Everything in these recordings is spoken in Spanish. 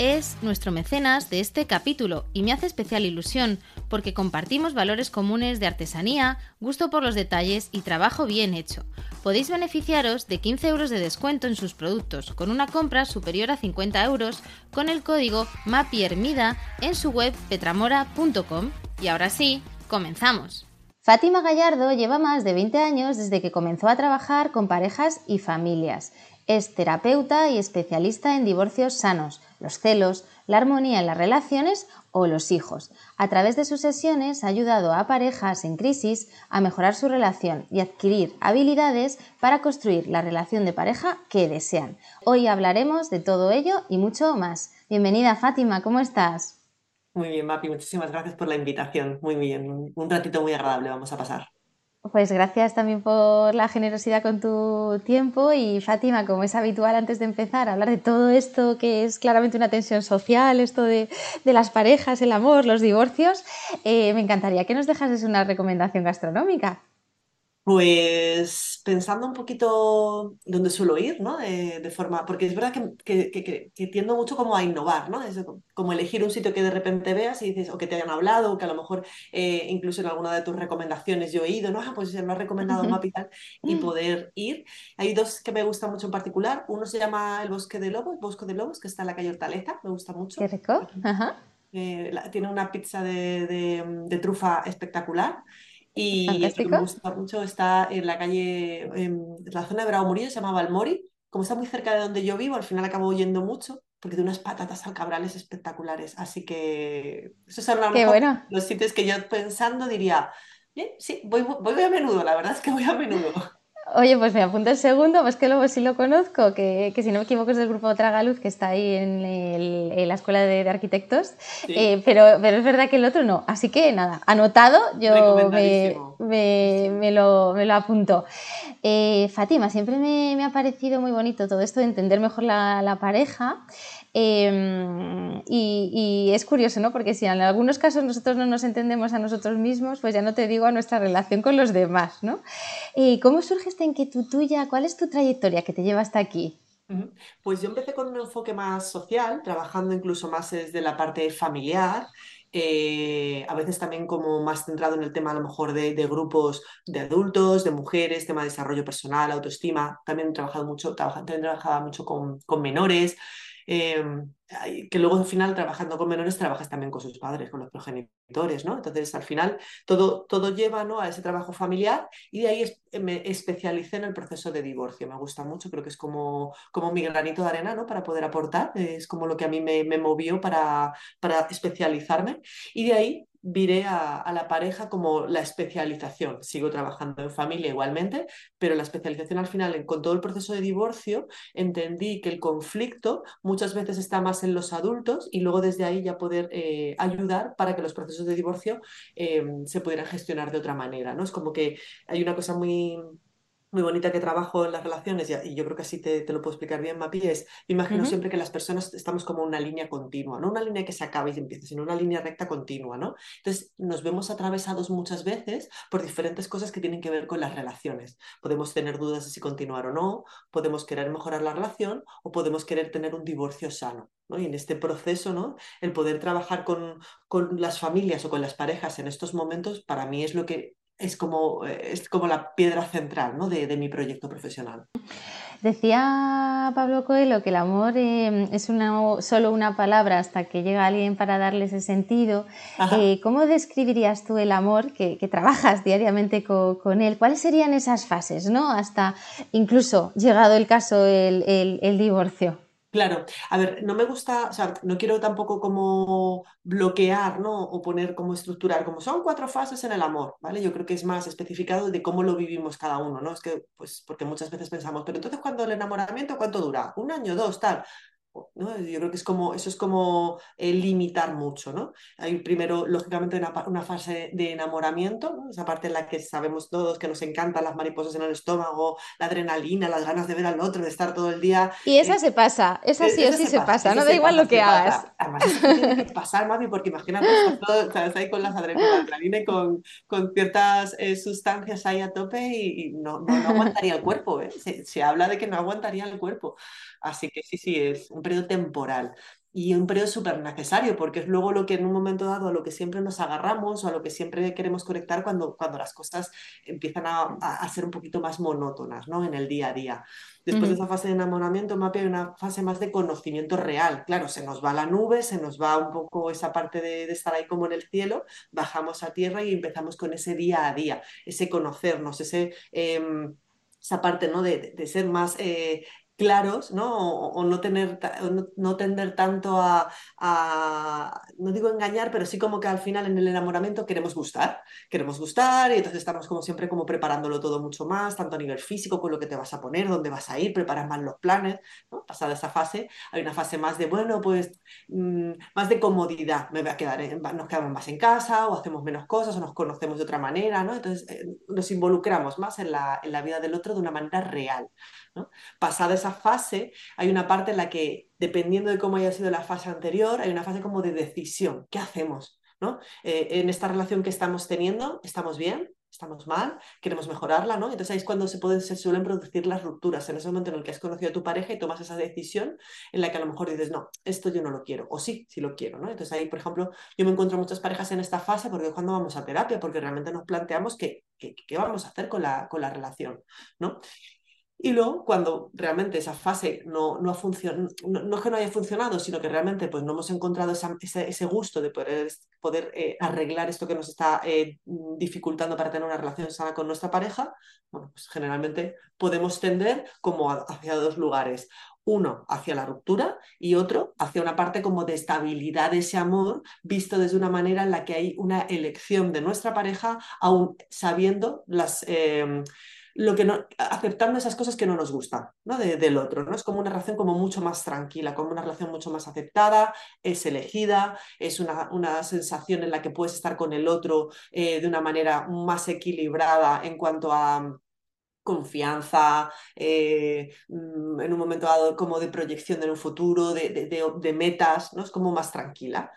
es nuestro mecenas de este capítulo y me hace especial ilusión porque compartimos valores comunes de artesanía, gusto por los detalles y trabajo bien hecho. Podéis beneficiaros de 15 euros de descuento en sus productos con una compra superior a 50 euros con el código MAPIERMIDA en su web petramora.com. Y ahora sí, comenzamos. Fátima Gallardo lleva más de 20 años desde que comenzó a trabajar con parejas y familias. Es terapeuta y especialista en divorcios sanos, los celos, la armonía en las relaciones o los hijos. A través de sus sesiones ha ayudado a parejas en crisis a mejorar su relación y adquirir habilidades para construir la relación de pareja que desean. Hoy hablaremos de todo ello y mucho más. Bienvenida Fátima, ¿cómo estás? Muy bien, Mapi, muchísimas gracias por la invitación. Muy bien, un ratito muy agradable vamos a pasar. Pues gracias también por la generosidad con tu tiempo y Fátima, como es habitual antes de empezar hablar de todo esto que es claramente una tensión social, esto de, las parejas, el amor, los divorcios, eh, me encantaría que nos dejases una recomendación gastronómica. Pues pensando un poquito dónde suelo ir, ¿no? De, forma, porque es verdad que, que, tiendo mucho como a innovar, ¿no? Es como elegir un sitio que de repente veas y dices, o que te hayan hablado, o que a lo mejor eh, incluso en alguna de tus recomendaciones yo he ido, ¿no? Ah, pues se me ha recomendado un y y mm. poder ir. Hay dos que me gustan mucho en particular. Uno se llama El Bosque de Lobos, Bosque de Lobos, que está en la calle Hortaleza, me gusta mucho. Qué rico. Eh, tiene una pizza de, de trufa espectacular. Y me gusta mucho está en la calle, en la zona de Bravo Murillo, se llama Valmori. Como está muy cerca de donde yo vivo, al final acabo yendo mucho porque tiene unas patatas alcabrales espectaculares. Así que esos son los sitios que yo pensando diría, sí, voy, voy a menudo, la verdad es que voy a menudo. Oye, pues me apunto el segundo, pues que luego sí lo conozco, que, que si no me equivoco es del grupo Tragaluz, que está ahí en, el, la escuela de, arquitectos, eh, pero, pero es verdad que el otro no. Así que nada, anotado, yo me, me, me, lo, me lo, apunto. Eh, Fátima, siempre me, me, ha parecido muy bonito todo esto de entender mejor la, la pareja. Em, y, es curioso, ¿no? Porque si en algunos casos nosotros no nos entendemos a nosotros mismos, pues ya no te digo a nuestra relación con los demás, ¿no? ¿Y ¿Cómo surge esta inquietud tuya? ¿Cuál es tu trayectoria que te lleva hasta aquí? Pues yo empecé con un enfoque más social, trabajando incluso más desde la parte familiar. Eh, a veces también como más centrado en el tema a lo mejor de, grupos de adultos, de mujeres, tema de desarrollo personal, autoestima. También he trabajado mucho, trabajaba mucho con, con menores. Em, que luego al final trabajando con menores trabajas también con sus padres, con los progenitores, ¿no? Entonces al final todo, todo lleva ¿no? a ese trabajo familiar y de ahí me especialicé en el proceso de divorcio. Me gusta mucho, creo que es como, como mi granito de arena, ¿no? Para poder aportar, es como lo que a mí me, me movió para, para especializarme y de ahí viré a, la pareja como la especialización. Sigo trabajando en familia igualmente, pero la especialización al final, con todo el proceso de divorcio, entendí que el conflicto muchas veces está más en los adultos y luego desde ahí ya poder eh, ayudar para que los procesos de divorcio eh, se pudieran gestionar de otra manera. ¿no? Es como que hay una cosa muy muy bonita que trabajo en las relaciones, y, yo creo que así te, lo puedo explicar bien, Mapi, es, imagino siempre que las personas estamos como una línea continua, no una línea que se acaba y se empieza, sino una línea recta continua, ¿no? Entonces nos vemos atravesados muchas veces por diferentes cosas que tienen que ver con las relaciones. Podemos tener dudas de si continuar o no, podemos querer mejorar la relación o podemos querer tener un divorcio sano. ¿no? Y en este proceso, ¿no? el poder trabajar con, con las familias o con las parejas en estos momentos, para mí es lo que es como, eh, es como la piedra central ¿no? de, mi proyecto profesional. Decía Pablo Coelho que el amor eh, es una, solo una palabra hasta que llega alguien para darle ese sentido. Eh, ¿Cómo describirías tú el amor que, trabajas diariamente con, él? ¿Cuáles serían esas fases, ¿no? hasta incluso llegado el caso el, el divorcio? Claro, a ver, no me gusta, o sea, no quiero tampoco como bloquear, ¿no? O poner como estructurar, como son cuatro fases en el amor, ¿vale? Yo creo que es más especificado de cómo lo vivimos cada uno, ¿no? Es que, pues, porque muchas veces pensamos, pero entonces, cuando el enamoramiento, cuánto dura? ¿Un año, dos, tal? Yo creo que es como, eso es como eh, limitar mucho, ¿no? Hay primero, lógicamente, una, fase de enamoramiento, esa parte en la que sabemos todos que nos encantan las mariposas en el estómago, la adrenalina, las ganas de ver al otro, de estar todo el día. Y esa se pasa, esa sí o sí se, pasa, no da igual lo que hagas. Además, eso tiene que pasar, mami, porque imagínate, estás, ahí con las adrenalina y con, con ciertas eh, sustancias ahí a tope y, no, no, aguantaría el cuerpo, ¿eh? Se, se habla de que no aguantaría el cuerpo. Así que sí, sí, es un periodo temporal y un periodo súper necesario, porque es luego lo que en un momento dado a lo que siempre nos agarramos o a lo que siempre queremos conectar cuando, cuando las cosas empiezan a, ser un poquito más monótonas ¿no? en el día a día. Después de esa fase de enamoramiento, Mapi, hay una fase más de conocimiento real. Claro, se nos va la nube, se nos va un poco esa parte de, estar ahí como en el cielo, bajamos a tierra y empezamos con ese día a día, ese conocernos, ese... Em, esa parte ¿no? de, de ser más eh, claros, ¿no? O, no, tener, no, tender tanto a, no digo engañar, pero sí como que al final en el enamoramiento queremos gustar, queremos gustar y entonces estamos como siempre como preparándolo todo mucho más, tanto a nivel físico, con lo que te vas a poner, dónde vas a ir, preparas más los planes, ¿no? Pasada esa fase, hay una fase más de, bueno, pues mm, más de comodidad, me voy a quedar, nos quedamos más en casa o hacemos menos cosas o nos conocemos de otra manera, ¿no? Entonces eh, nos involucramos más en la, en la vida del otro de una manera real. Pasada esa fase, hay una parte en la que, dependiendo de cómo haya sido la fase anterior, hay una fase como de decisión. ¿Qué hacemos? ¿no? Eh, en esta relación que estamos teniendo, ¿estamos bien? ¿Estamos mal? ¿Queremos mejorarla? ¿no? Entonces ahí es cuando se, pueden, se suelen producir las rupturas, en ese momento en el que has conocido a tu pareja y tomas esa decisión en la que a lo mejor dices, no, esto yo no lo quiero, o sí, sí lo quiero. ¿no? Entonces ahí, por ejemplo, yo me encuentro muchas parejas en esta fase porque cuando vamos a terapia, porque realmente nos planteamos qué, qué vamos a hacer con la, con la relación. ¿no? Y luego, cuando realmente esa fase no, no ha funcionado, no, es que no haya funcionado, sino que realmente pues, no hemos encontrado ese, gusto de poder, poder eh, arreglar esto que nos está eh, dificultando para tener una relación sana con nuestra pareja, bueno, pues generalmente podemos tender como hacia dos lugares. Uno hacia la ruptura y otro hacia una parte como de estabilidad de ese amor, visto desde una manera en la que hay una elección de nuestra pareja, aún sabiendo las... Eh, lo que no, aceptando esas cosas que no nos gustan ¿no? del otro. ¿no? Es como una relación como mucho más tranquila, como una relación mucho más aceptada, es elegida, es una, una sensación en la que puedes estar con el otro eh, de una manera más equilibrada en cuanto a mm, confianza, eh, mm, en un momento dado como de proyección en un futuro, de, de, de metas, ¿no? Es como más tranquila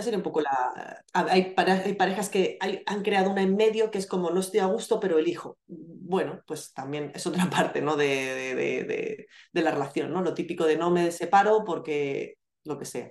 a ser un poco la... Hay, parejas que han creado una en medio que es como no estoy a gusto, pero elijo. Bueno, pues también es otra parte ¿no? de, de, de la relación, ¿no? Lo típico de no me separo porque lo que sea.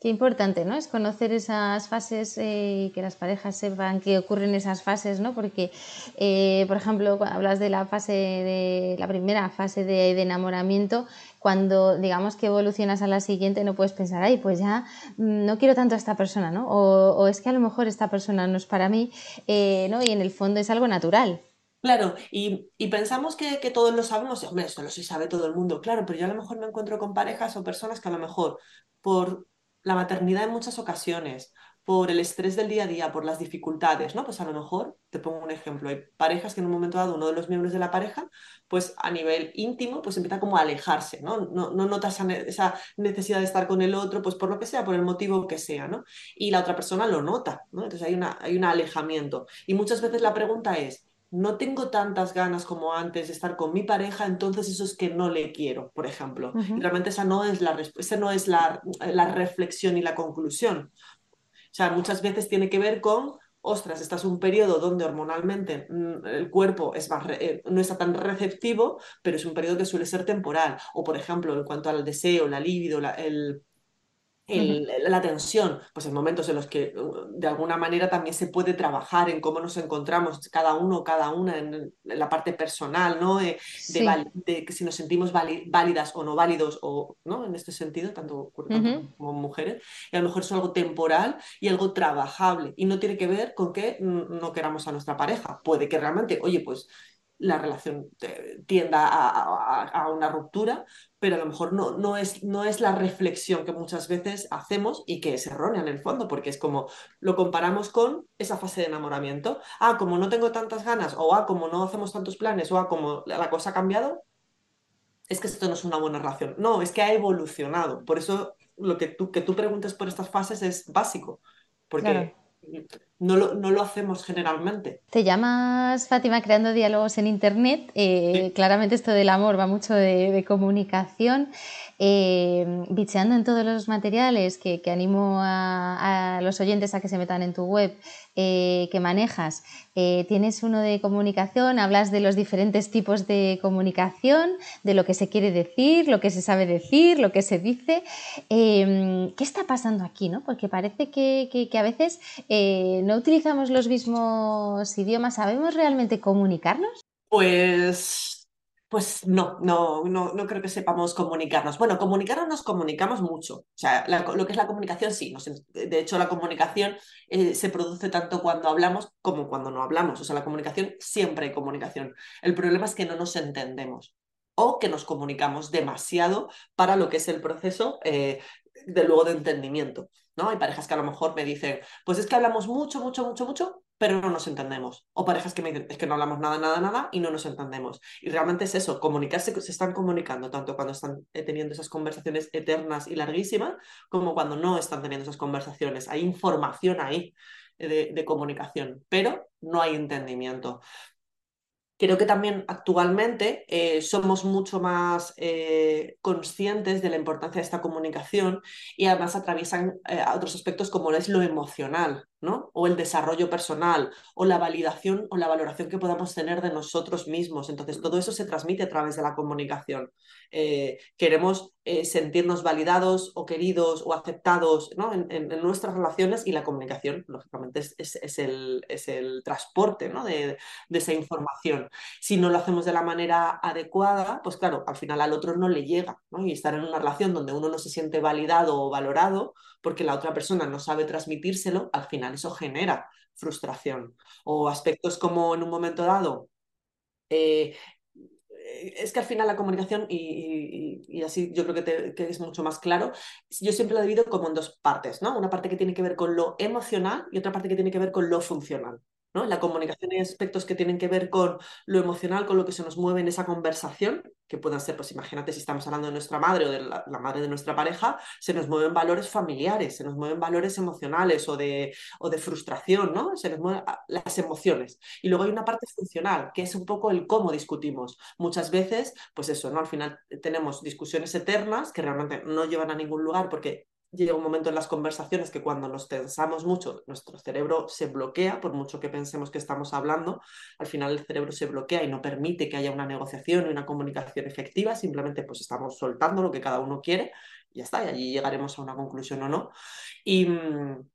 Qué importante, ¿no? Es conocer esas fases y eh, que las parejas sepan que ocurren esas fases, ¿no? Porque, eh, por ejemplo, cuando hablas de la fase de la primera fase de, enamoramiento, cuando digamos que evolucionas a la siguiente, no puedes pensar, ay, pues ya mm, no quiero tanto a esta persona, ¿no? O, es que a lo mejor esta persona no es para mí, eh, ¿no? Y en el fondo es algo natural. Claro, y, pensamos que, que, todos lo sabemos, hombre, esto lo sí sabe todo el mundo, claro, pero yo a lo mejor me encuentro con parejas o personas que a lo mejor por la maternidad en muchas ocasiones, por el estrés del día a día, por las dificultades, ¿no? Pues a lo mejor, te pongo un ejemplo, hay parejas que en un momento dado uno de los miembros de la pareja, pues a nivel íntimo, pues empieza como a alejarse, ¿no? No, no nota esa, necesidad de estar con el otro, pues por lo que sea, por el motivo que sea, ¿no? Y la otra persona lo nota, ¿no? Entonces hay, una, hay un alejamiento. Y muchas veces la pregunta es, no tengo tantas ganas como antes de estar con mi pareja, entonces eso es que no le quiero, por ejemplo. realmente esa no es, la, esa no es la, la, reflexión y la conclusión. O sea, muchas veces tiene que ver con, ostras, estás un periodo donde hormonalmente mm, el cuerpo es más eh, no está tan receptivo, pero es un periodo que suele ser temporal. O, por ejemplo, en cuanto al deseo, la libido, la, el la tensión, pues en momentos en los que uh, de alguna manera también se puede trabajar en cómo nos encontramos cada uno, cada una en, la parte personal, ¿no? Eh, de, que si nos sentimos válidas o no válidos, o, ¿no? En este sentido, tanto, como mujeres, y a lo mejor es algo temporal y algo trabajable, y no tiene que ver con que no queramos a nuestra pareja. Puede que realmente, oye, pues la relación tienda a, una ruptura, pero a lo mejor no, no, es, no es la reflexión que muchas veces hacemos y que es errónea en el fondo, porque es como lo comparamos con esa fase de enamoramiento. Ah, como no tengo tantas ganas, o ah, como no hacemos tantos planes, o ah, como la cosa ha cambiado, es que esto no es una buena relación. No, es que ha evolucionado. Por eso lo que tú, que tú por estas fases es básico, porque no, lo, no, lo, hacemos generalmente. Te llamas Fátima creando diálogos en Internet. Eh, claramente esto del amor va mucho de, comunicación. Eh, bicheando en todos los materiales que, animo a, a, los oyentes a que se metan en tu web, eh, que manejas. Eh, tienes uno de comunicación, hablas de los diferentes tipos de comunicación, de lo que se quiere decir, lo que se sabe decir, lo que se dice. ¿Qué está pasando aquí? No? Porque parece que, que a veces eh, no utilizamos los mismos idiomas. ¿Sabemos realmente comunicarnos? Pues pues no, no, no, no creo que sepamos comunicarnos. Bueno, comunicarnos nos comunicamos mucho. O sea, lo que es la comunicación, sí. de hecho, la comunicación eh, se produce tanto cuando hablamos como cuando no hablamos. O sea, la comunicación, siempre hay comunicación. El problema es que no nos entendemos o que nos comunicamos demasiado para lo que es el proceso eh, de luego de entendimiento. ¿no? Hay parejas que a lo mejor me dicen, pues es que hablamos mucho, mucho, mucho, mucho, pero no nos entendemos. O parejas que me dicen, es que no hablamos nada, nada, nada y no nos entendemos. Y realmente es eso, comunicarse, se están comunicando tanto cuando están eh, teniendo esas conversaciones eternas y larguísimas, como cuando no están teniendo esas conversaciones. Hay información ahí de, de comunicación, pero no hay entendimiento. Creo que también actualmente eh, somos mucho más eh, conscientes de la importancia de esta comunicación y además atraviesan eh, otros aspectos como es lo emocional, O el desarrollo personal, o la validación o la valoración que podamos tener de nosotros mismos. Entonces, todo eso se transmite a través de la comunicación. queremos sentirnos validados o queridos o aceptados ¿no? en, nuestras relaciones y la comunicación, lógicamente, es, el, es el, transporte ¿no? de, de esa información. Si no lo hacemos de la manera adecuada, pues claro, al final al otro no le llega, ¿no? Y estar en una relación donde uno no se siente validado o valorado porque la otra persona no sabe transmitírselo, al final eso genera frustración. O aspectos como en un momento dado, eh, es que al final la comunicación, y, así yo creo que, que, es mucho más claro, yo siempre lo divido como en dos partes, ¿no? Una parte que tiene que ver con lo emocional y otra parte que tiene que ver con lo funcional. ¿No? La comunicación hay aspectos que tienen que ver con lo emocional, con lo que se nos mueve en esa conversación, que puedan ser, pues imagínate si estamos hablando de nuestra madre o de la, madre de nuestra pareja, se nos mueven valores familiares, se nos mueven valores emocionales o de, o de frustración, ¿no? Se nos mueven ah, las emociones. Y luego hay una parte funcional, que es un poco el cómo discutimos. Muchas veces, pues eso, ¿no? Al final tenemos discusiones eternas que realmente no llevan a ningún lugar porque llega un momento en las conversaciones que cuando nos tensamos mucho, nuestro cerebro se bloquea, por mucho que pensemos que estamos hablando, al final el cerebro se bloquea y no permite que haya una negociación y una comunicación efectiva, simplemente pues estamos soltando lo que cada uno quiere y ya está, y allí llegaremos a una conclusión o no. Y, mm,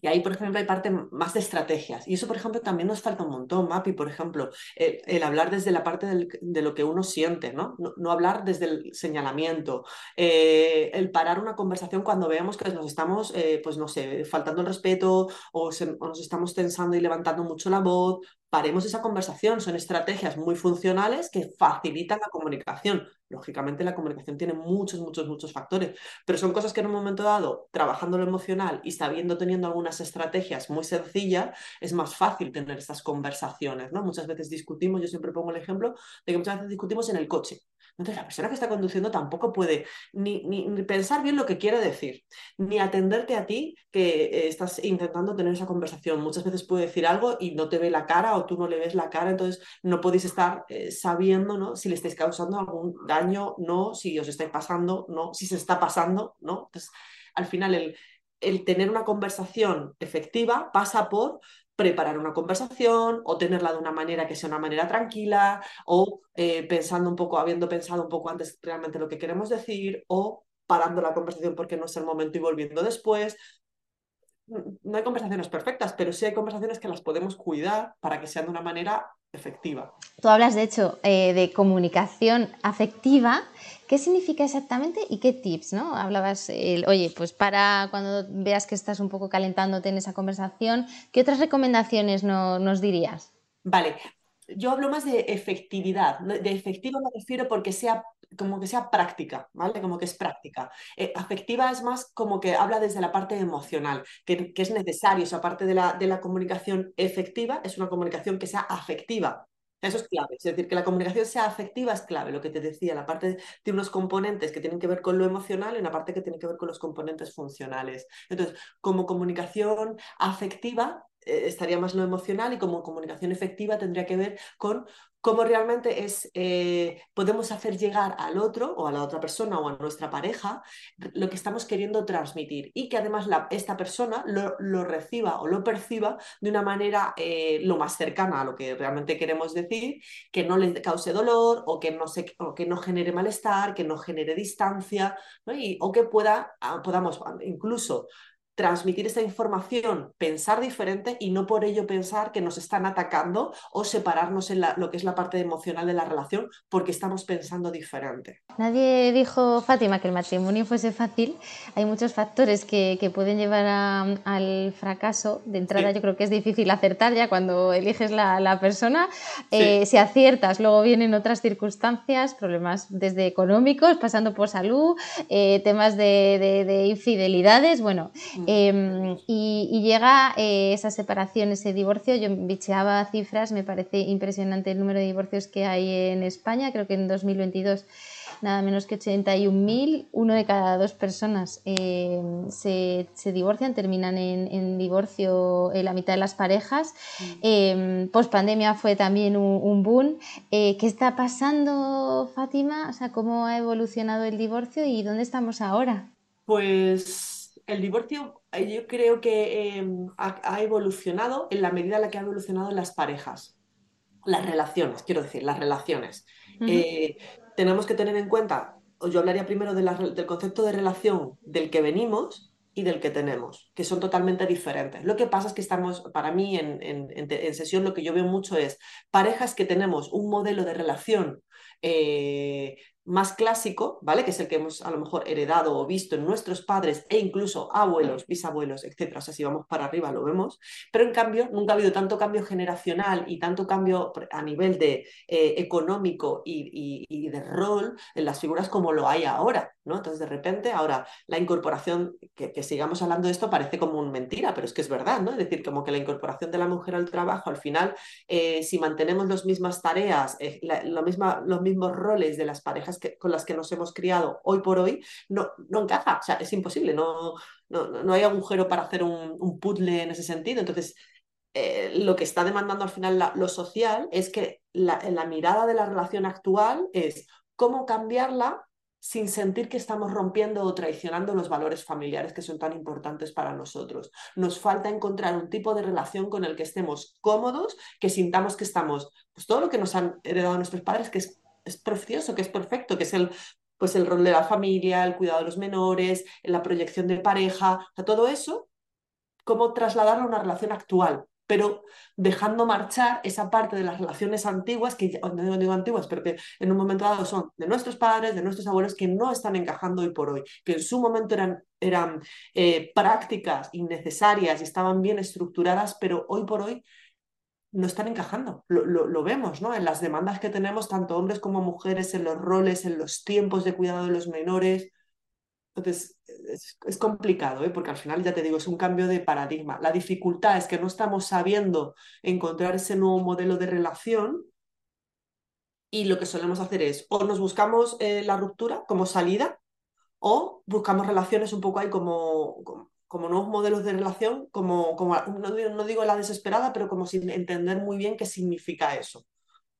y ahí, por ejemplo, hay parte más de estrategias. Y eso, por ejemplo, también nos falta un montón, Mapi, por ejemplo, el, hablar desde la parte de lo que uno siente, ¿no? No, hablar desde el señalamiento, eh, el parar una conversación cuando veamos que nos estamos, eh, pues no sé, faltando el respeto o, o, nos estamos tensando y levantando mucho la voz. Paremos esa conversación. Son estrategias muy funcionales que facilitan la comunicación. Lógicamente la comunicación tiene muchos, muchos, muchos factores, pero son cosas que en un momento dado, trabajando lo emocional y sabiendo, teniendo algunas estrategias muy sencillas, es más fácil tener estas conversaciones, ¿no? Muchas veces discutimos, yo siempre pongo el ejemplo de que muchas veces discutimos en el coche. Entonces la persona que está conduciendo tampoco puede ni, ni, pensar bien lo que quiere decir, ni atenderte a ti que eh, estás intentando tener esa conversación. Muchas veces puede decir algo y no te ve la cara o tú no le ves la cara, entonces no podéis estar eh, sabiendo ¿no? si le estáis causando algún daño, no, si os estáis pasando, no, si se está pasando, no. Entonces, al final el, el tener una conversación efectiva pasa por preparar una conversación o tenerla de una manera que sea una manera tranquila o eh, pensando un poco, habiendo pensado un poco antes realmente lo que queremos decir o parando la conversación porque no es el momento y volviendo después. No hay conversaciones perfectas, pero sí hay conversaciones que las podemos cuidar para que sean de una manera efectiva. Tú hablas, de hecho, eh, de comunicación afectiva. ¿Qué significa exactamente y qué tips? ¿no? Hablabas, oye, pues para cuando veas que estás un poco calentándote en esa conversación, ¿qué otras recomendaciones nos dirías? Vale, yo hablo más de efectividad. De efectiva me refiero porque sea como que sea práctica, ¿vale? Como que es práctica. Eh, afectiva es más como que habla desde la parte emocional, que, que es necesario, esa parte de la, de la comunicación efectiva es una comunicación que sea afectiva, Eso es clave, es decir, que la comunicación sea afectiva es clave, lo que te decía, la parte de unos componentes que tienen que ver con lo emocional y una parte que tiene que ver con los componentes funcionales. Entonces, como comunicación afectiva, estaría más lo emocional y como comunicación efectiva tendría que ver con cómo realmente es, eh, podemos hacer llegar al otro o a la otra persona o a nuestra pareja lo que estamos queriendo transmitir y que además esta persona lo, reciba o lo perciba de una manera eh, lo más cercana a lo que realmente queremos decir, que no le cause dolor o que no, se, o que no genere malestar, que no genere distancia y, o que pueda, ah, podamos incluso transmitir esta información, pensar diferente y no por ello pensar que nos están atacando o separarnos en lo que es la parte emocional de la relación porque estamos pensando diferente. Nadie dijo, Fátima, que el matrimonio fuese fácil. Hay muchos factores que, pueden llevar al fracaso. De entrada yo creo que es difícil acertar ya cuando eliges la, persona. Eh, si aciertas, luego vienen otras circunstancias, problemas desde económicos, pasando por salud, eh, temas de, infidelidades. Bueno, mm. Em, y, llega eh, esa separación, ese divorcio. Yo bicheaba cifras, me parece impresionante el número de divorcios que hay en España. Creo que en 2022 nada menos que 81.000, uno de cada dos personas em, se, divorcian, terminan en, divorcio en la mitad de las parejas. Eh, Post pandemia fue también un, un boom. Eh, ¿Qué está pasando, Fátima? O sea, ¿cómo ha evolucionado el divorcio y dónde estamos ahora? Pues el divorcio eh, yo creo que em, ha, evolucionado en la medida en la que ha evolucionado las parejas, las relaciones, quiero decir, las relaciones. Eh, tenemos que tener en cuenta, yo hablaría primero del concepto de relación del que venimos y del que tenemos, que son totalmente diferentes. Lo que pasa es que estamos, para mí en, en sesión lo que yo veo mucho es parejas que tenemos un modelo de relación eh, más clásico, ¿vale? Que es el que hemos a lo mejor heredado o visto en nuestros padres e incluso abuelos, bisabuelos, etcétera. O sea, si vamos para arriba lo vemos. Pero en cambio, nunca ha habido tanto cambio generacional y tanto cambio a nivel de eh, económico y, de rol en las figuras como lo hay ahora, ¿no? Entonces, de repente, ahora la incorporación, que, sigamos hablando de esto, parece como una mentira, pero es que es verdad, ¿no? Es decir, como que la incorporación de la mujer al trabajo, al final, eh, si mantenemos las mismas tareas, la, misma, los mismos roles de las parejas con las que nos hemos criado hoy por hoy, no, no encaja, o sea, es imposible, no, no, no hay agujero para hacer un, un puzzle en ese sentido. Entonces, eh, lo que está demandando al final lo social es que la, la mirada de la relación actual es cómo cambiarla sin sentir que estamos rompiendo o traicionando los valores familiares que son tan importantes para nosotros. Nos falta encontrar un tipo de relación con el que estemos cómodos, que sintamos que estamos, pues todo lo que nos han heredado nuestros padres, que es, es precioso, que es perfecto, que es el, pues el rol de la familia, el cuidado de los menores, la proyección de pareja, todo eso, cómo trasladarlo a una relación actual, pero dejando marchar esa parte de las relaciones antiguas, que no digo antiguas, pero que en un momento dado son de nuestros padres, de nuestros abuelos, que no están encajando hoy por hoy, que en su momento eran, eran eh, prácticas innecesarias y estaban bien estructuradas, pero hoy por hoy no están encajando. Lo, lo, vemos ¿no? en las demandas que tenemos, tanto hombres como mujeres, en los roles, en los tiempos de cuidado de los menores. Entonces, es, complicado, ¿eh? porque al final, ya te digo, es un cambio de paradigma. La dificultad es que no estamos sabiendo encontrar ese nuevo modelo de relación y lo que solemos hacer es o nos buscamos eh, la ruptura como salida o buscamos relaciones un poco ahí como, como, nuevos modelos de relación, como, como no digo la desesperada, pero como sin entender muy bien qué significa eso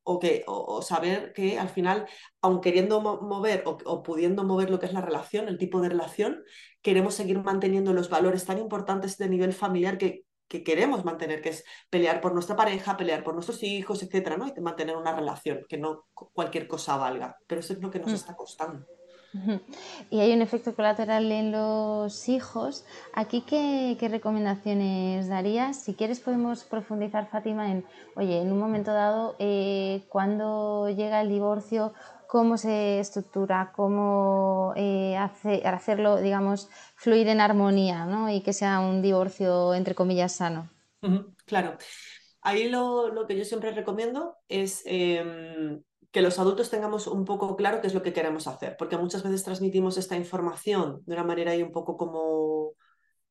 o, que, o, saber que al final, aun queriendo mover o, pudiendo mover lo que es la relación, el tipo de relación, queremos seguir manteniendo los valores tan importantes de nivel familiar que, que queremos mantener, que es pelear por nuestra pareja, pelear por nuestros hijos, etcétera, ¿no? Y mantener una relación, que no cualquier cosa valga. Pero eso es lo que nos mm. está costando. Y hay un efecto colateral en los hijos. ¿Aquí qué, recomendaciones darías? Si quieres podemos profundizar, Fátima, en, oye, en un momento dado, eh, cuando llega el divorcio, cómo se estructura, cómo eh, hacerlo, digamos, fluir en armonía ¿no? y que sea un divorcio, entre comillas, sano. claro. Ahí lo, lo, que yo siempre recomiendo es em, que los adultos tengamos un poco claro qué es lo que queremos hacer, porque muchas veces transmitimos esta información de una manera ahí un poco como,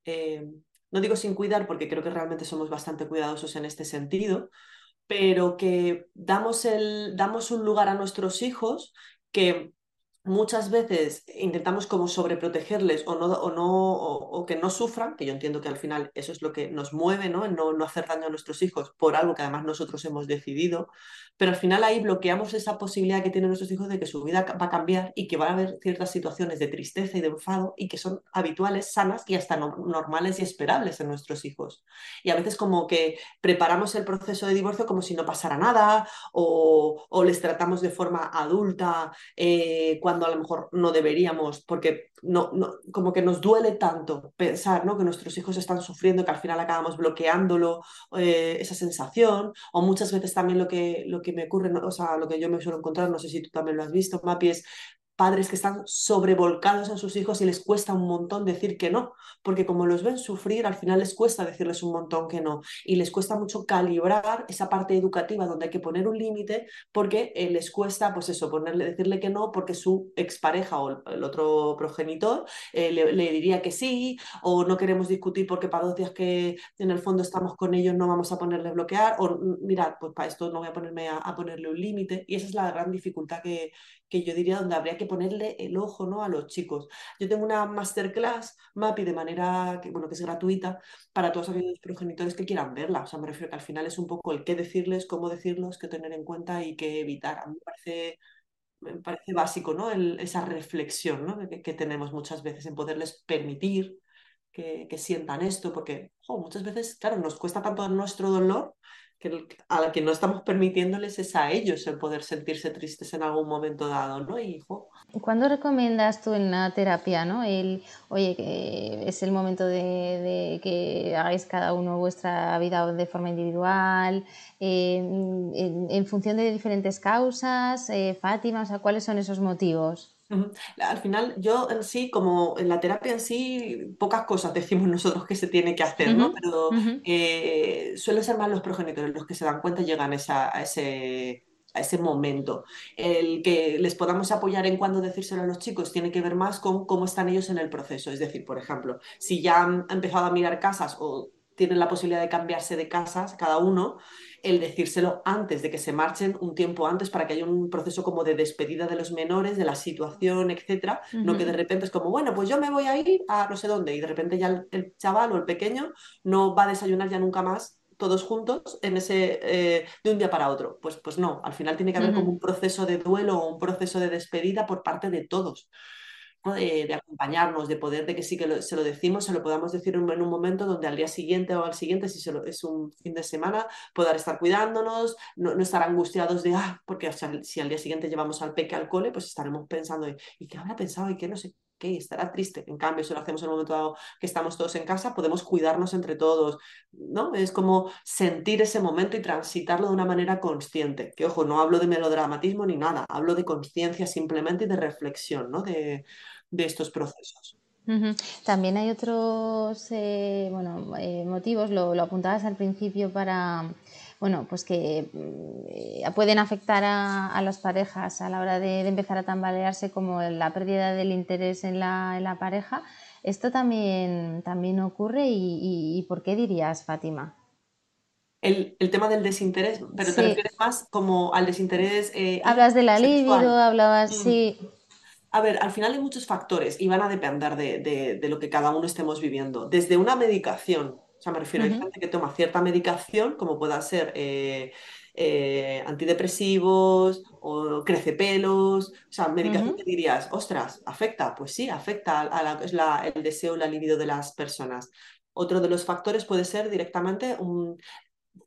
eh, no digo sin cuidar, porque creo que realmente somos bastante cuidadosos en este sentido, pero que damos, el, damos un lugar a nuestros hijos que muchas veces intentamos como sobreprotegerles o no, o no o, que no sufran, que yo entiendo que al final eso es lo que nos mueve, ¿no? no, no hacer daño a nuestros hijos por algo que además nosotros hemos decidido, pero al final ahí bloqueamos esa posibilidad que tienen nuestros hijos de que su vida va a cambiar y que van a haber ciertas situaciones de tristeza y de enfado y que son habituales, sanas y hasta normales y esperables en nuestros hijos. Y a veces como que preparamos el proceso de divorcio como si no pasara nada o, o les tratamos de forma adulta eh, cuando a lo mejor no deberíamos, porque no, no, como que nos duele tanto pensar ¿no? que nuestros hijos están sufriendo, que al final acabamos bloqueándolo, eh, esa sensación, o muchas veces también lo que, lo que me ocurre, o sea, lo que yo me suelo encontrar, no sé si tú también lo has visto, Mapi, es padres que están sobrevolcados en sus hijos y les cuesta un montón decir que no, porque como los ven sufrir, al final les cuesta decirles un montón que no. Y les cuesta mucho calibrar esa parte educativa donde hay que poner un límite porque eh, les cuesta, pues eso, ponerle, decirle que no porque su expareja o el otro progenitor eh, le, diría que sí o no queremos discutir porque para dos días que en el fondo estamos con ellos no vamos a ponerle bloquear o mirad, pues para esto no voy a ponerme a ponerle un límite. Y esa es la gran dificultad que, que yo diría donde habría que ponerle el ojo ¿no? a los chicos. Yo tengo una masterclass, MAPI, de manera que, bueno, que es gratuita para todos aquellos progenitores que quieran verla. O sea, me refiero que al final es un poco el qué decirles, cómo decirlos, qué tener en cuenta y qué evitar. A mí me parece, me parece básico ¿no? esa reflexión ¿no? que, tenemos muchas veces en poderles permitir que, sientan esto, porque muchas veces, claro, nos cuesta tanto nuestro dolor que a la que no estamos permitiéndoles es a ellos el poder sentirse tristes en algún momento dado, ¿no? Y, ¿Cuándo recomiendas tú en la terapia, ¿no? El, oye, que es el momento de, que hagáis cada uno vuestra vida de forma individual, eh, en, función de diferentes causas, eh, Fátima, o sea, ¿cuáles son esos motivos? Al final, yo en sí, como en la terapia en sí, pocas cosas decimos nosotros que se tiene que hacer, ¿no? Pero eh, suelen ser más los progenitores los que se dan cuenta y llegan a, ese, a ese momento. El que les podamos apoyar en cuándo decírselo a los chicos tiene que ver más con cómo están ellos en el proceso. Es decir, por ejemplo, si ya han empezado a mirar casas o tienen la posibilidad de cambiarse de casas cada uno, el decírselo antes de que se marchen, un tiempo antes, para que haya un proceso como de despedida de los menores, de la situación, etcétera, no que de repente es como, bueno, pues yo me voy a ir a no sé dónde, y de repente ya el, chaval o el pequeño no va a desayunar ya nunca más todos juntos en ese eh, de un día para otro. Pues, pues no, al final tiene que haber como un proceso de duelo o un proceso de despedida por parte de todos de, acompañarnos, de poder, de que sí que se lo decimos, se lo podamos decir en, un momento donde al día siguiente o al siguiente, si es un fin de semana, poder estar cuidándonos, no, estar angustiados de, ah, porque si al día siguiente llevamos al peque al cole, pues estaremos pensando, ¿y qué habrá pensado? ¿Y qué no sé? ¿Qué? Estará triste. En cambio, si lo hacemos en el momento dado que estamos todos en casa, podemos cuidarnos entre todos, ¿no? Es como sentir ese momento y transitarlo de una manera consciente. Que, ojo, no hablo de melodramatismo ni nada, hablo de conciencia simplemente y de reflexión, ¿no? De, de estos procesos. También hay otros eh, bueno, eh, motivos, lo, apuntabas al principio para, bueno, pues que mm, pueden afectar a, las parejas a la hora de, empezar a tambalearse como la pérdida del interés en la, pareja. ¿Esto también, también ocurre y, por qué dirías, Fátima? El, tema del desinterés, pero te refieres más como al desinterés. Eh, Hablas de la libido, hablabas, mm. sí. A ver, al final hay muchos factores y van a depender de, lo que cada uno estemos viviendo. Desde una medicación, o sea, me refiero, a gente que toma cierta medicación, como pueda ser eh, eh, antidepresivos o crece pelos, o sea, medicación que dirías, ostras, ¿afecta? Pues sí, afecta a la, es la, el deseo, la libido de las personas. Otro de los factores puede ser directamente un,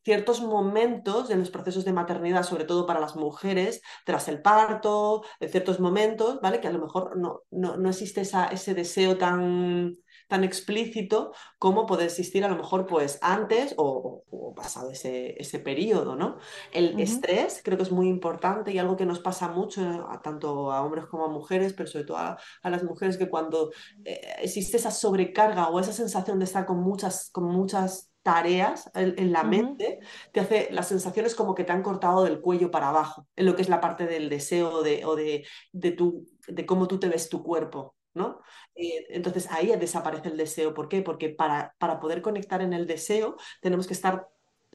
ciertos momentos de los procesos de maternidad, sobre todo para las mujeres, tras el parto, de ciertos momentos, ¿vale? Que a lo mejor no, no, existe esa, ese deseo tan, tan explícito como puede existir a lo mejor pues antes o, pasado ese, ese periodo, ¿no? El estrés creo que es muy importante y algo que nos pasa mucho a, tanto a hombres como a mujeres, pero sobre todo a, las mujeres que cuando eh, existe esa sobrecarga o esa sensación de estar con muchas, con muchas tareas en, la mente, te hace las sensaciones como que te han cortado del cuello para abajo, en lo que es la parte del deseo de, o de, de, tu, de cómo tú te ves tu cuerpo. ¿no? Eh, entonces ahí desaparece el deseo. ¿Por qué? Porque para, para poder conectar en el deseo tenemos que estar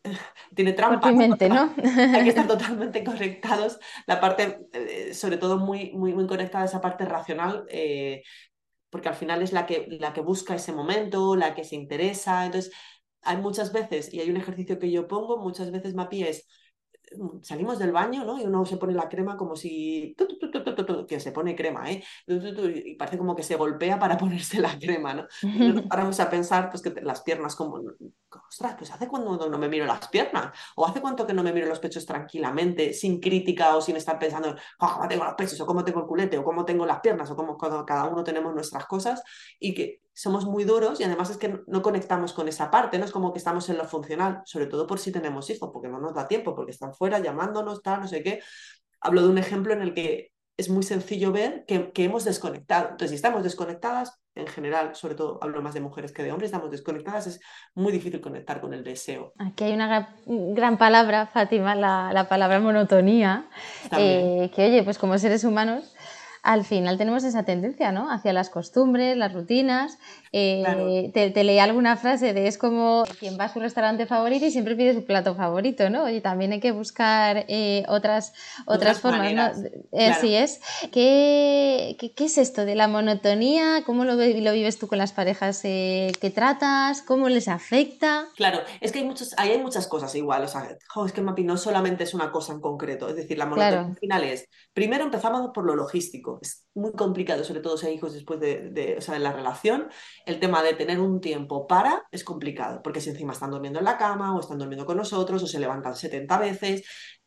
tiene trampa. mente, ¿no? Hay que estar totalmente conectados. La parte, eh, sobre todo muy, muy, muy conectada a esa parte racional, eh, porque al final es la que, la que busca ese momento, la que se interesa. Entonces, hay muchas veces, y hay un ejercicio que yo pongo, muchas veces Mapi es salimos del baño, ¿no? Y uno se pone la crema como si... que se pone crema, ¿eh? Y parece como que se golpea para ponerse la crema, ¿no? Y nos paramos a pensar, pues, que las piernas como... Ostras, pues hace cuando no me miro las piernas, o hace cuánto que no me miro los pechos tranquilamente, sin crítica o sin estar pensando, cómo tengo los pechos, o cómo tengo el culete, o cómo tengo las piernas, o cómo cada uno tenemos nuestras cosas, y que somos muy duros y además es que no conectamos con esa parte, no es como que estamos en lo funcional, sobre todo por si tenemos hijos, porque no nos da tiempo, porque están fuera llamándonos, tal, no sé qué. Hablo de un ejemplo en el que es muy sencillo ver que, hemos desconectado. Entonces, si estamos desconectadas, en general, sobre todo hablo más de mujeres que de hombres, estamos desconectadas, es muy difícil conectar con el deseo. Aquí hay una gran palabra, Fátima, la, palabra monotonía, eh, que oye, pues como seres humanos al final tenemos esa tendencia, ¿no? Hacia las costumbres, las rutinas. Eh, te, leí alguna frase de es como quien va a su restaurante favorito y siempre pide su plato favorito, ¿no? Y también hay que buscar eh, otras, otras, formas, ¿no? Así es. ¿Qué, ¿Qué, es esto de la monotonía? ¿Cómo lo, lo vives tú con las parejas eh, que tratas? ¿Cómo les afecta? Claro, es que hay, muchos, hay muchas cosas igual. O sea, es que Mapi no solamente es una cosa en concreto. Es decir, la monotonía al final es, primero empezamos por lo logístico es muy complicado, sobre todo si hay hijos después de, la relación. El tema de tener un tiempo para es complicado, porque si encima están durmiendo en la cama o están durmiendo con nosotros o se levantan 70 veces,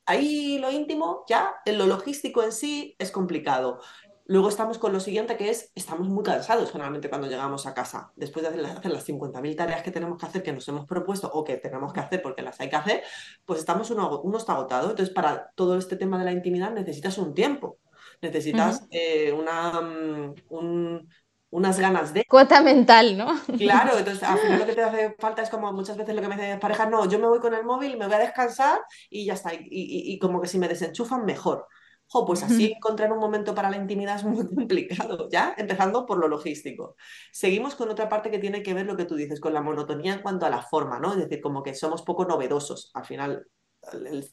ahí lo íntimo, ya, en lo logístico en sí es complicado. Luego estamos con lo siguiente que es, estamos muy cansados generalmente cuando llegamos a casa. Después de hacer, hacer las 50.000 tareas que tenemos que hacer, que nos hemos propuesto o que tenemos que hacer porque las hay que hacer, pues estamos uno, uno está agotado. Entonces, para todo este tema de la intimidad necesitas un tiempo necesitas eh, una, mm, unas ganas de... Cuota mental, ¿no? Claro, entonces al final lo que te hace falta es como muchas veces lo que me dicen parejas, no, yo me voy con el móvil, me voy a descansar y ya está, y, como que si me desenchufan mejor. Jo, pues así encontrar un momento para la intimidad es muy complicado, ¿ya? Empezando por lo logístico. Seguimos con otra parte que tiene que ver lo que tú dices, con la monotonía en cuanto a la forma, ¿no? Es decir, como que somos poco novedosos. Al final,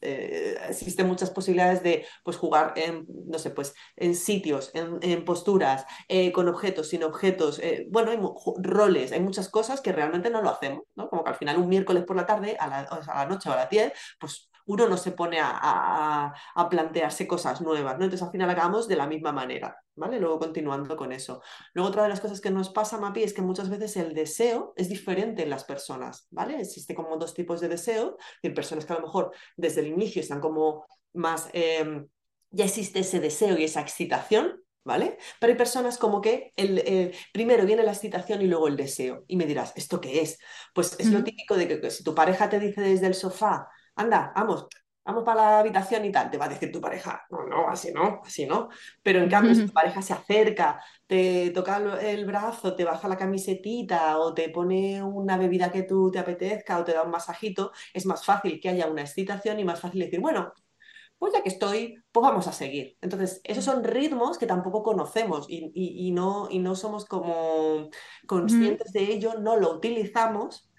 eh, existen muchas posibilidades de pues, jugar en, no sé, pues, en sitios, en, posturas, eh, con objetos, sin objetos. Eh, bueno, hay roles, hay muchas cosas que realmente no lo hacemos, ¿no? Como que al final un miércoles por la tarde, a la, a la noche o a las 10, pues uno no se pone a, plantearse cosas nuevas, ¿no? Entonces al final acabamos de la misma manera, ¿vale? Luego continuando con eso. Luego otra de las cosas que nos pasa, Mapi, es que muchas veces el deseo es diferente en las personas, ¿vale? Existe como dos tipos de deseo, hay personas que a lo mejor desde el inicio están como más... Em, ya existe ese deseo y esa excitación, ¿vale? Pero hay personas como que el, primero viene la excitación y luego el deseo. Y me dirás, ¿esto qué es? Pues es lo típico de que, si tu pareja te dice desde el sofá, anda, vamos, vamos para la habitación y tal, te va a decir tu pareja, no, no, así no, así no. Pero en cambio, si tu pareja se acerca, te toca el brazo, te baja la camisetita o te pone una bebida que tú te apetezca o te da un masajito, es más fácil que haya una excitación y más fácil decir, bueno, pues ya que estoy, pues vamos a seguir. Entonces, esos son ritmos que tampoco conocemos y, no, y no somos como conscientes de ello, no lo utilizamos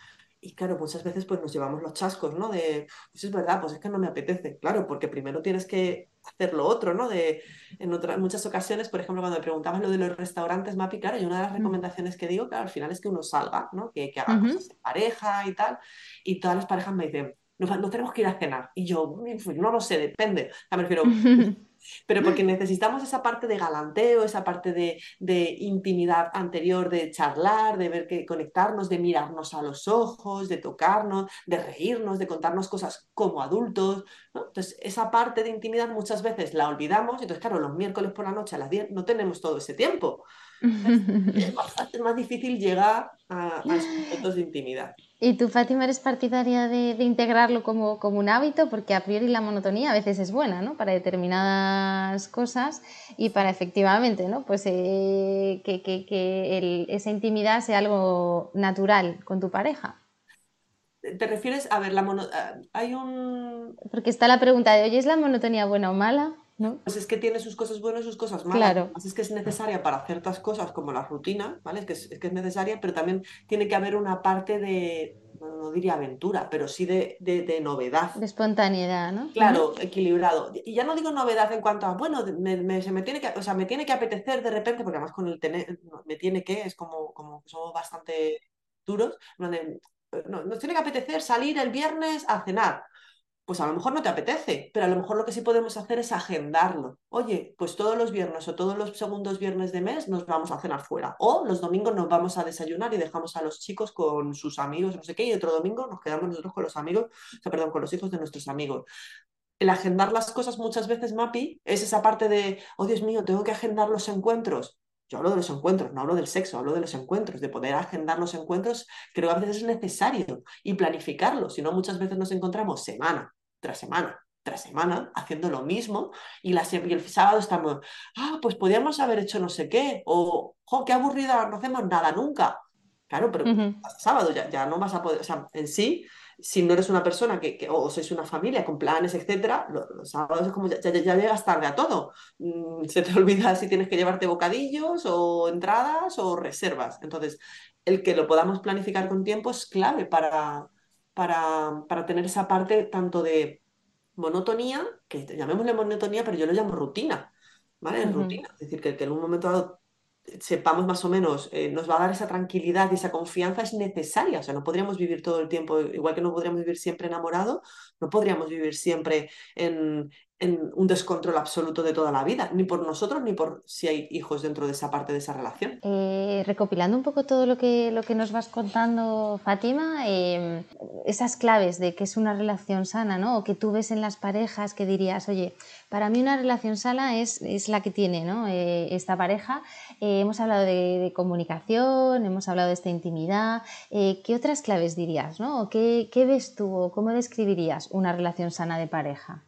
y claro, muchas veces pues nos llevamos los chascos, ¿no? De, pues es verdad, pues es que no me apetece, claro, porque primero tienes que hacer lo otro, ¿no? De, en, otras muchas ocasiones, por ejemplo, cuando me preguntabas lo de los restaurantes, Mapi, claro, y una de las mm. recomendaciones que digo, claro, al final es que uno salga, ¿no? Que, que haga cosas de pareja y tal, y todas las parejas me dicen, no, tenemos que ir a cenar, y yo, pues no lo sé, depende, o sea, me refiero... pero porque necesitamos esa parte de galanteo, esa parte de, intimidad anterior, de charlar, de ver que conectarnos, de mirarnos a los ojos, de tocarnos, de reírnos, de contarnos cosas como adultos. Entonces, esa parte de intimidad muchas veces la olvidamos, entonces, claro, los miércoles por la noche a las 10 no tenemos todo ese tiempo. es, más, difícil llegar a, a esos momentos de intimidad. ¿Y tú, Fátima, eres partidaria de, integrarlo como, como, un hábito? Porque a priori la monotonía a veces es buena, ¿no? Para determinadas cosas y para efectivamente, ¿no? Pues eh, que, que, esa intimidad sea algo natural con tu pareja. ¿Te refieres? A ver, la mono... Hay un... Porque está la pregunta de, oye, ¿es la monotonía buena o mala? ¿No? Pues es que tiene sus cosas buenas y sus cosas malas. Claro. Es que es necesaria para ciertas cosas como la rutina, ¿vale? Es que es, que es necesaria, pero también tiene que haber una parte de, no diría aventura, pero sí de, de, novedad. De espontaneidad, ¿no? Claro, equilibrado. Y ya no digo novedad en cuanto a, bueno, me, se me tiene que, o sea, me tiene que apetecer de repente, porque además con el tener, me tiene que, es como, como somos bastante duros, donde, nos tiene que apetecer salir el viernes a cenar pues a lo mejor no te apetece, pero a lo mejor lo que sí podemos hacer es agendarlo. Oye, pues todos los viernes o todos los segundos viernes de mes nos vamos a cenar fuera. O los domingos nos vamos a desayunar y dejamos a los chicos con sus amigos, no sé qué, y otro domingo nos quedamos nosotros con los amigos, o sea, perdón, con los hijos de nuestros amigos. El agendar las cosas muchas veces, Mapi, es esa parte de, oh Dios mío, tengo que agendar los encuentros. Yo hablo de los encuentros, no hablo del sexo, hablo de los encuentros, de poder agendar los encuentros, creo que a veces es necesario y planificarlos, si no muchas veces nos encontramos semana tras semana tras semana haciendo lo mismo y, la, y el sábado estamos, ah, pues podríamos haber hecho no sé qué, o, jo, qué aburrida, no hacemos nada nunca. Claro, pero hasta sábado ya, ya no vas a poder, o sea, en sí si no eres una persona que, o sois una familia con planes, etcétera, los, sábados es como ya, ya, llegas tarde a todo. Mm, se te olvida si tienes que llevarte bocadillos o entradas o reservas. Entonces, el que lo podamos planificar con tiempo es clave para, para, para tener esa parte tanto de monotonía, que llamémosle monotonía, pero yo lo llamo rutina. ¿Vale? Rutina. Es decir, que, que en un momento dado sepamos más o menos, eh, nos va a dar esa tranquilidad y esa confianza es necesaria. O sea, no podríamos vivir todo el tiempo, igual que no podríamos vivir siempre enamorado, no podríamos vivir siempre en, en un descontrol absoluto de toda la vida, ni por nosotros ni por si hay hijos dentro de esa parte de esa relación. Eh, recopilando un poco todo lo que, lo que nos vas contando, Fátima, em, esas claves de que es una relación sana, ¿no? O que tú ves en las parejas que dirías, oye, para mí una relación sana es, es la que tiene ¿no? Eh, esta pareja. Eh, hemos hablado de, comunicación, hemos hablado de esta intimidad. ¿Qué otras claves dirías? ¿no? ¿Qué, ¿Qué ves tú o cómo describirías una relación sana de pareja?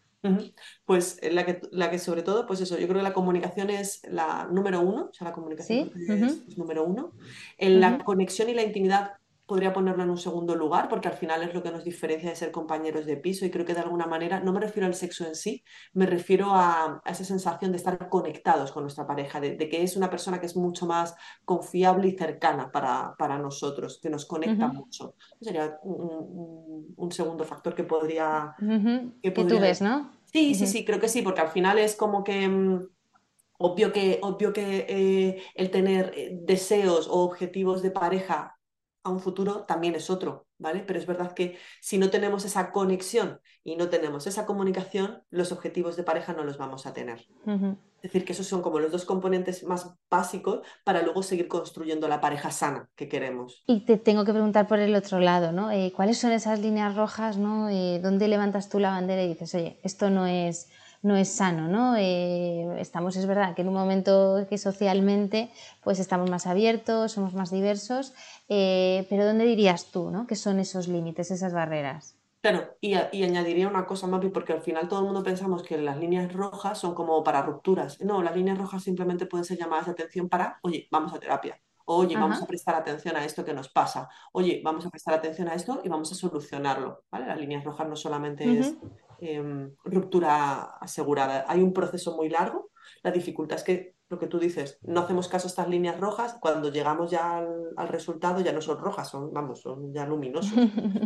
Pues eh, la que, la que sobre todo, pues eso, yo creo que la comunicación es la número uno, o sea, la comunicación es, número uno. En la conexión y la intimidad podría ponerlo en un segundo lugar, porque al final es lo que nos diferencia de ser compañeros de piso y creo que de alguna manera, no me refiero al sexo en sí, me refiero a, esa sensación de estar conectados con nuestra pareja, de, que es una persona que es mucho más confiable y cercana para, para nosotros, que nos conecta mucho. Sería un, segundo factor que podría... que, tú ves, ¿no? Sí, sí, sí, creo que sí, porque al final es como que... Mm, obvio que, obvio que eh, el tener eh, deseos o objetivos de pareja a un futuro también es otro, ¿vale? Pero es verdad que si no tenemos esa conexión y no tenemos esa comunicación, los objetivos de pareja no los vamos a tener. Es decir, que esos son como los dos componentes más básicos para luego seguir construyendo la pareja sana que queremos. Y te tengo que preguntar por el otro lado, ¿no? Eh, ¿Cuáles son esas líneas rojas, ¿no? Eh, ¿Dónde levantas tú la bandera y dices, oye, esto no es no es sano, ¿no? Eh, estamos, es verdad, que en un momento que socialmente pues estamos más abiertos, somos más diversos, eh, pero ¿dónde dirías tú, ¿no? Que son esos límites, esas barreras? Claro, y, añadiría una cosa, Mapi, porque al final todo el mundo pensamos que las líneas rojas son como para rupturas. No, las líneas rojas simplemente pueden ser llamadas de atención para, oye, vamos a terapia. Oye, vamos a prestar atención a esto que nos pasa. Oye, vamos a prestar atención a esto y vamos a solucionarlo. ¿vale? Las líneas rojas no solamente es Em, ruptura asegurada. Hay un proceso muy largo. La dificultad es que lo que tú dices, no hacemos caso a estas líneas rojas, cuando llegamos ya al, resultado ya no son rojas, son, vamos, son ya luminosos,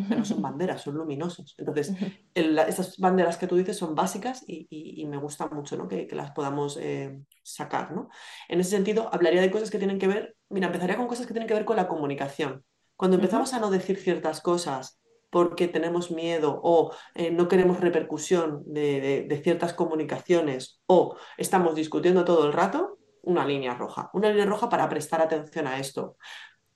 no son banderas, son luminosos. Entonces, esas banderas que tú dices son básicas y, me gusta mucho ¿no? que, las podamos eh, sacar. ¿no? En ese sentido, hablaría de cosas que tienen que ver, mira, empezaría con cosas que tienen que ver con la comunicación. Cuando empezamos a no decir ciertas cosas, porque tenemos miedo o eh, no queremos repercusión de, ciertas comunicaciones o estamos discutiendo todo el rato, una línea roja. Una línea roja para prestar atención a esto.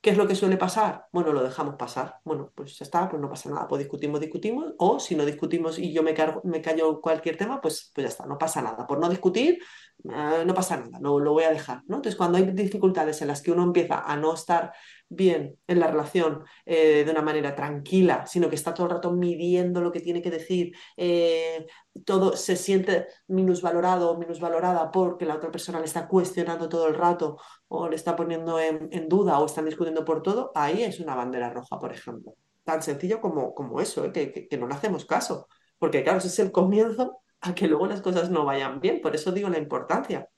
¿Qué es lo que suele pasar? Bueno, lo dejamos pasar. Bueno, pues ya está, pues no pasa nada. Pues discutimos, discutimos. O si no discutimos y yo me, me callo cualquier tema, pues, pues ya está, no pasa nada. Por no discutir, eh, no pasa nada, no lo voy a dejar. ¿no? Entonces, cuando hay dificultades en las que uno empieza a no estar bien en la relación eh, de una manera tranquila, sino que está todo el rato midiendo lo que tiene que decir, eh, todo se siente minusvalorado o minusvalorada porque la otra persona le está cuestionando todo el rato o le está poniendo en, duda o están discutiendo por todo, ahí es una bandera roja, por ejemplo. Tan sencillo como, como eso, ¿eh? que, no le hacemos caso. Porque claro, ese es el comienzo a que luego las cosas no vayan bien. Por eso digo la importancia.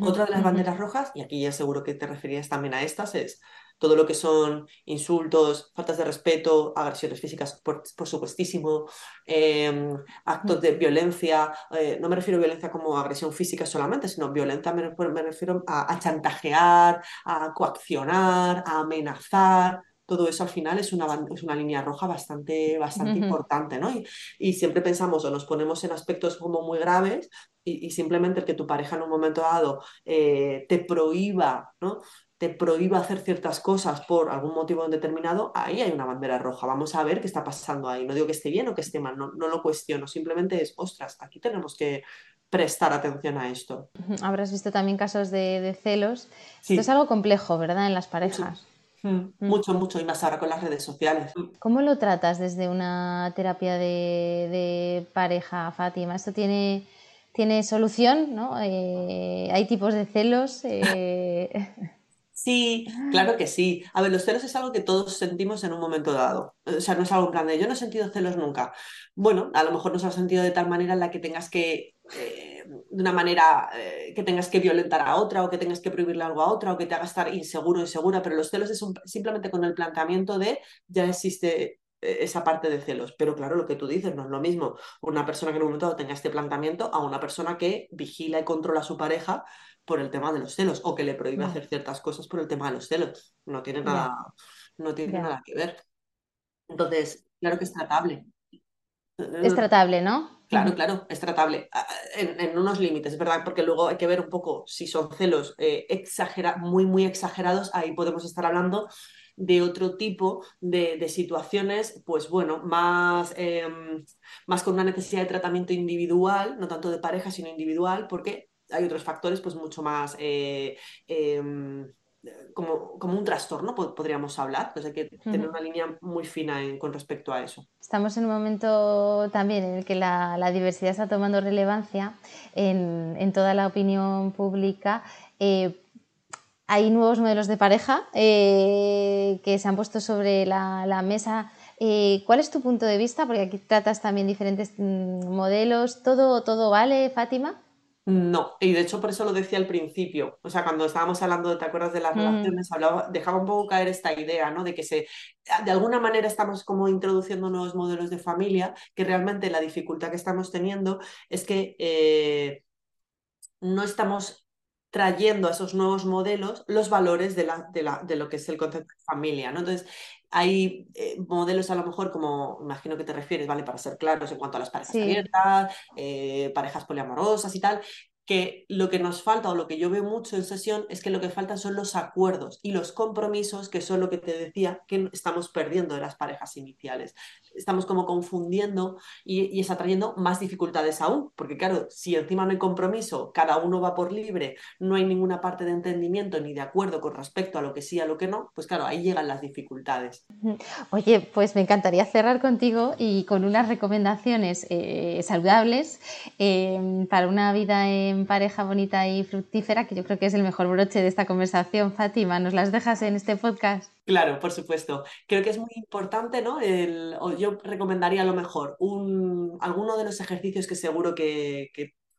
Otra de las banderas rojas, y aquí ya seguro que te referías también a estas, es todo lo que son insultos, faltas de respeto, agresiones físicas, por, supuestísimo, em, actos de violencia, eh, no me refiero a violencia como agresión física solamente, sino violencia me, refiero a, chantajear, a coaccionar, a amenazar todo eso al final es una, es una línea roja bastante, bastante importante, ¿no? Y, y, siempre pensamos o nos ponemos en aspectos como muy graves y, simplemente el que tu pareja en un momento dado eh, te prohíba, ¿no? te prohíba hacer ciertas cosas por algún motivo determinado, ahí hay una bandera roja. Vamos a ver qué está pasando ahí. No digo que esté bien o que esté mal, no, no lo cuestiono, simplemente es, ostras, aquí tenemos que prestar atención a esto. Habrás visto también casos de, celos. Esto es algo complejo, ¿verdad? En las parejas. Mm. Mucho, mucho, y más ahora con las redes sociales. ¿Cómo lo tratas desde una terapia de, pareja, Fátima? ¿Esto tiene, tiene solución? ¿no? Eh, ¿Hay tipos de celos? Eh, Sí, claro que sí. A ver, los celos es algo que todos sentimos en un momento dado. O sea, no es algo en plan de yo no he sentido celos nunca. Bueno, a lo mejor no se ha sentido de tal manera en la que tengas que, eh, de una manera eh, que tengas que violentar a otra o que tengas que prohibirle algo a otra o que te haga estar inseguro, insegura, pero los celos es simplemente con el planteamiento de ya existe eh, esa parte de celos. Pero claro, lo que tú dices no es lo mismo una persona que en un momento dado tenga este planteamiento a una persona que vigila y controla a su pareja por el tema de los celos o que le prohíbe hacer ciertas cosas por el tema de los celos. No tiene nada, no tiene nada que ver. Entonces, claro que es tratable. Es tratable, ¿no? Claro, claro, es tratable en, unos límites, ¿verdad? Porque luego hay que ver un poco si son celos eh, muy, muy exagerados, ahí podemos estar hablando de otro tipo de, situaciones, pues bueno, más, em, más con una necesidad de tratamiento individual, no tanto de pareja, sino individual, porque hay otros factores pues mucho más... Eh, em, como, como, un trastorno, podríamos hablar. Entonces hay que tener una línea muy fina con respecto a eso. Estamos en un momento también en el que la, diversidad está tomando relevancia en, toda la opinión pública. Eh, hay nuevos modelos de pareja eh, que se han puesto sobre la, mesa. ¿Cuál es tu punto de vista? Porque aquí tratas también diferentes mm, modelos. ¿Todo, todo vale, Fátima? No, y de hecho por eso lo decía al principio, o sea, cuando estábamos hablando, de, ¿te acuerdas de las relaciones? Hablaba, dejaba un poco caer esta idea, ¿no? De que se, de alguna manera estamos como introduciendo nuevos modelos de familia, que realmente la dificultad que estamos teniendo es que eh, no estamos trayendo a esos nuevos modelos los valores de, la, de, la, de lo que es el concepto de familia, ¿no? Entonces, hay eh, modelos a lo mejor como, imagino que te refieres, ¿vale? Para ser claros en cuanto a las parejas abiertas, eh, parejas poliamorosas y tal, que lo que nos falta o lo que yo veo mucho en sesión es que lo que falta son los acuerdos y los compromisos, que son lo que te decía que estamos perdiendo de las parejas iniciales. Estamos como confundiendo y, y está trayendo más dificultades aún, porque claro, si encima no hay compromiso, cada uno va por libre, no hay ninguna parte de entendimiento ni de acuerdo con respecto a lo que sí, a lo que no, pues claro, ahí llegan las dificultades. Oye, pues me encantaría cerrar contigo y con unas recomendaciones eh, saludables eh, para una vida en pareja bonita y fructífera, que yo creo que es el mejor broche de esta conversación. Fátima, ¿nos las dejas en este podcast? Claro, por supuesto. Creo que es muy importante, ¿no? El, yo recomendaría a lo mejor un, alguno de los ejercicios que seguro que,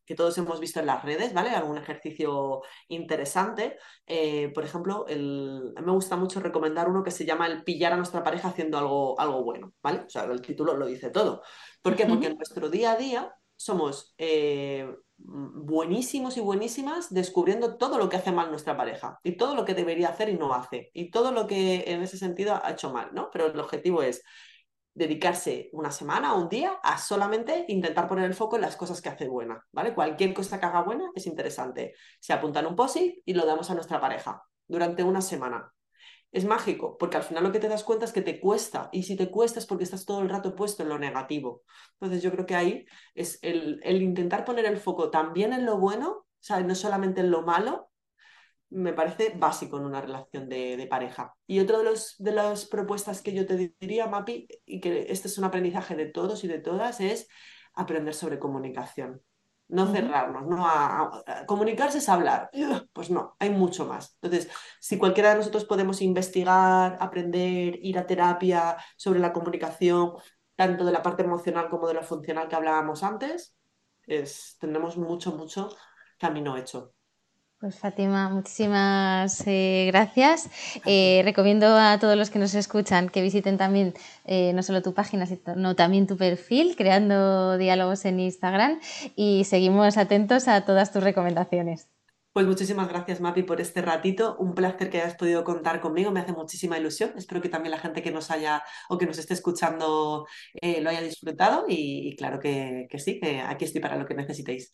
que todos hemos visto en las redes, ¿vale? Algún ejercicio interesante. Eh, por ejemplo, el, me gusta mucho recomendar uno que se llama el pillar a nuestra pareja haciendo algo, algo bueno, ¿vale? O sea, el título lo dice todo. ¿Por qué? Porque en nuestro día a día somos eh, buenísimos y buenísimas descubriendo todo lo que hace mal nuestra pareja y todo lo que debería hacer y no hace y todo lo que en ese sentido ha hecho mal, ¿no? Pero el objetivo es dedicarse una semana o un día a solamente intentar poner el foco en las cosas que hace buena, ¿vale? Cualquier cosa que haga buena es interesante. Se apunta en un post y lo damos a nuestra pareja durante una semana es mágico, porque al final lo que te das cuenta es que te cuesta, y si te cuesta es porque estás todo el rato puesto en lo negativo. Entonces yo creo que ahí es el, intentar poner el foco también en lo bueno, ¿sabes? no solamente en lo malo, me parece básico en una relación de, pareja. Y otra de, los, de las propuestas que yo te diría, Mapi, y que este es un aprendizaje de todos y de todas, es aprender sobre comunicación no cerrarnos, no a, comunicarse es hablar. Pues no, hay mucho más. Entonces, si cualquiera de nosotros podemos investigar, aprender, ir a terapia sobre la comunicación, tanto de la parte emocional como de la funcional que hablábamos antes, es, tendremos mucho, mucho camino hecho. Pues Fátima, muchísimas eh, gracias. Eh, recomiendo a todos los que nos escuchan que visiten también eh, no solo tu página, sino también tu perfil, creando diálogos en Instagram y seguimos atentos a todas tus recomendaciones. Pues muchísimas gracias, Mapi, por este ratito. Un placer que hayas podido contar conmigo. Me hace muchísima ilusión. Espero que también la gente que nos haya o que nos esté escuchando lo haya disfrutado. Y, claro que, que sí, que aquí estoy para lo que necesitéis.